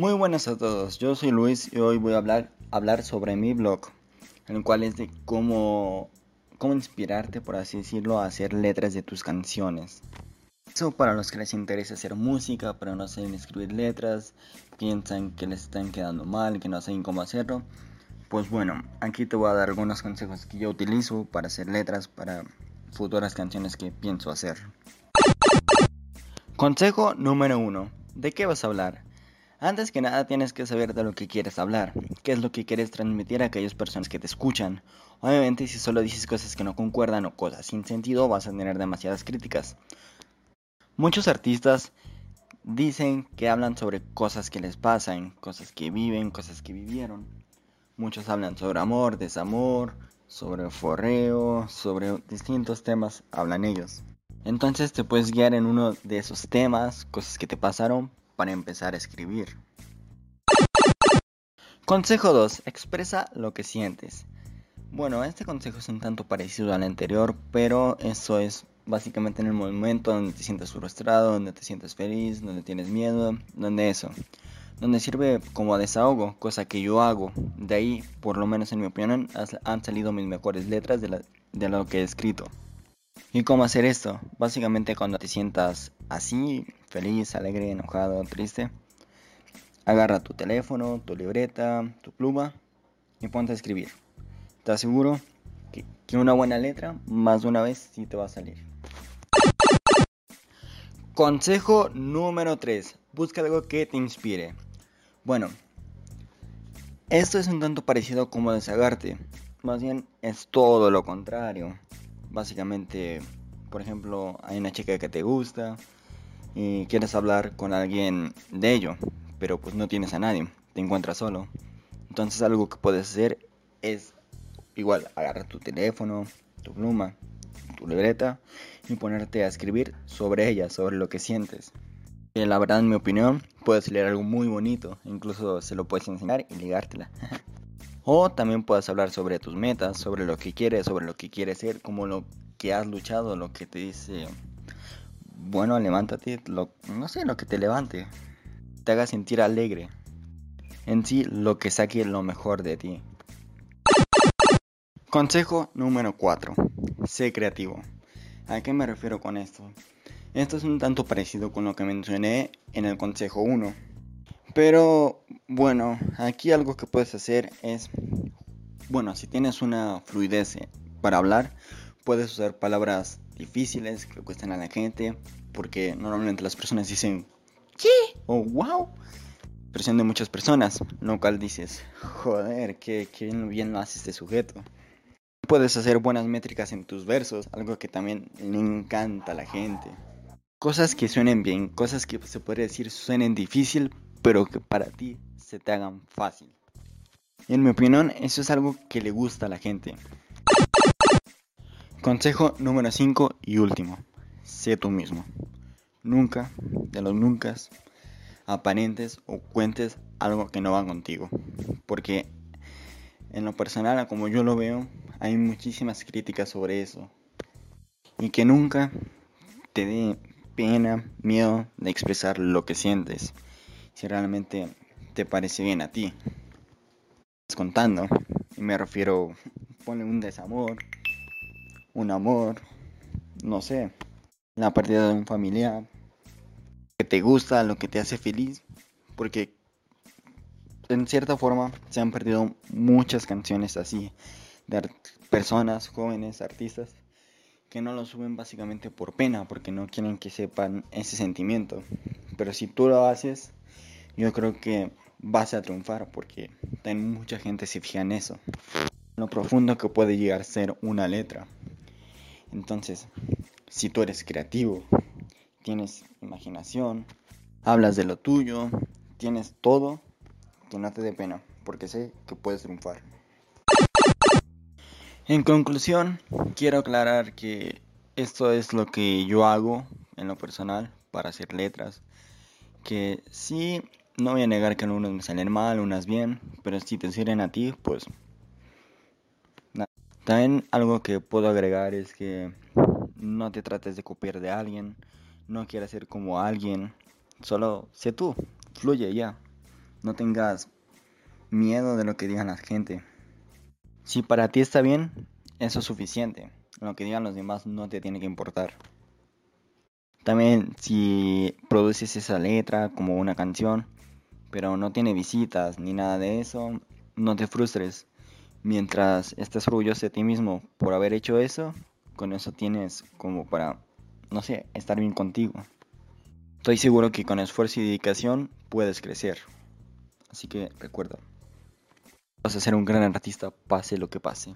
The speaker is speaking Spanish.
Muy buenas a todos, yo soy Luis y hoy voy a hablar, hablar sobre mi blog, en el cual es de cómo, cómo inspirarte, por así decirlo, a hacer letras de tus canciones. Eso para los que les interesa hacer música, pero no saben escribir letras, piensan que les están quedando mal, que no saben cómo hacerlo. Pues bueno, aquí te voy a dar algunos consejos que yo utilizo para hacer letras para futuras canciones que pienso hacer. Consejo número 1. ¿De qué vas a hablar? Antes que nada tienes que saber de lo que quieres hablar, qué es lo que quieres transmitir a aquellas personas que te escuchan. Obviamente si solo dices cosas que no concuerdan o cosas sin sentido vas a tener demasiadas críticas. Muchos artistas dicen que hablan sobre cosas que les pasan, cosas que viven, cosas que vivieron. Muchos hablan sobre amor, desamor, sobre forreo, sobre distintos temas hablan ellos. Entonces te puedes guiar en uno de esos temas, cosas que te pasaron, para empezar a escribir. Consejo 2. Expresa lo que sientes. Bueno, este consejo es un tanto parecido al anterior, pero eso es básicamente en el momento donde te sientes frustrado, donde te sientes feliz, donde tienes miedo, donde eso. Donde sirve como desahogo, cosa que yo hago. De ahí, por lo menos en mi opinión, han salido mis mejores letras de, de lo que he escrito. ¿Y cómo hacer esto? Básicamente cuando te sientas así, feliz, alegre, enojado, triste, agarra tu teléfono, tu libreta, tu pluma y ponte a escribir. Te aseguro que, una buena letra más de una vez sí te va a salir. Consejo número 3. Busca algo que te inspire. Bueno, esto es un tanto parecido como desagarte. Más bien es todo lo contrario básicamente, por ejemplo, hay una chica que te gusta y quieres hablar con alguien de ello, pero pues no tienes a nadie, te encuentras solo. Entonces algo que puedes hacer es igual agarrar tu teléfono, tu pluma, tu libreta y ponerte a escribir sobre ella, sobre lo que sientes. Y la verdad, en mi opinión, puedes leer algo muy bonito, incluso se lo puedes enseñar y ligártela. O también puedes hablar sobre tus metas, sobre lo que quieres, sobre lo que quieres ser, como lo que has luchado, lo que te dice, bueno, levántate, lo, no sé, lo que te levante, te haga sentir alegre. En sí, lo que saque lo mejor de ti. Consejo número 4. Sé creativo. ¿A qué me refiero con esto? Esto es un tanto parecido con lo que mencioné en el consejo 1 pero bueno, aquí algo que puedes hacer es, bueno, si tienes una fluidez para hablar, puedes usar palabras difíciles que cuestan a la gente, porque normalmente las personas dicen, ¿qué? o wow. Presión de muchas personas, lo cual dices, joder, qué, qué bien lo hace este sujeto. Puedes hacer buenas métricas en tus versos, algo que también le encanta a la gente. Cosas que suenen bien, cosas que se puede decir suenen difícil, pero que para ti se te hagan fácil. En mi opinión, eso es algo que le gusta a la gente. Consejo número 5 y último. Sé tú mismo. Nunca, de los nunca, aparentes o cuentes algo que no va contigo. Porque en lo personal, como yo lo veo, hay muchísimas críticas sobre eso. Y que nunca te dé pena, miedo de expresar lo que sientes si realmente te parece bien a ti. Estás contando, y me refiero, ponle un desamor, un amor, no sé, la pérdida de un familiar, que te gusta, lo que te hace feliz, porque en cierta forma se han perdido muchas canciones así de personas, jóvenes, artistas que no lo suben básicamente por pena, porque no quieren que sepan ese sentimiento. Pero si tú lo haces, yo creo que vas a triunfar porque mucha gente se fija en eso. Lo profundo que puede llegar a ser una letra. Entonces, si tú eres creativo, tienes imaginación, hablas de lo tuyo, tienes todo, que no te dé pena, porque sé que puedes triunfar. En conclusión, quiero aclarar que esto es lo que yo hago en lo personal para hacer letras. Que sí no voy a negar que algunos me salen mal, unas bien, pero si te sirven a ti, pues... También algo que puedo agregar es que no te trates de copiar de alguien, no quieras ser como alguien, solo sé tú, fluye ya. No tengas miedo de lo que digan la gente. Si para ti está bien, eso es suficiente. Lo que digan los demás no te tiene que importar. También si produces esa letra como una canción, pero no tiene visitas ni nada de eso, no te frustres. Mientras estés orgulloso de ti mismo por haber hecho eso, con eso tienes como para, no sé, estar bien contigo. Estoy seguro que con esfuerzo y dedicación puedes crecer. Así que recuerda, vas a ser un gran artista pase lo que pase.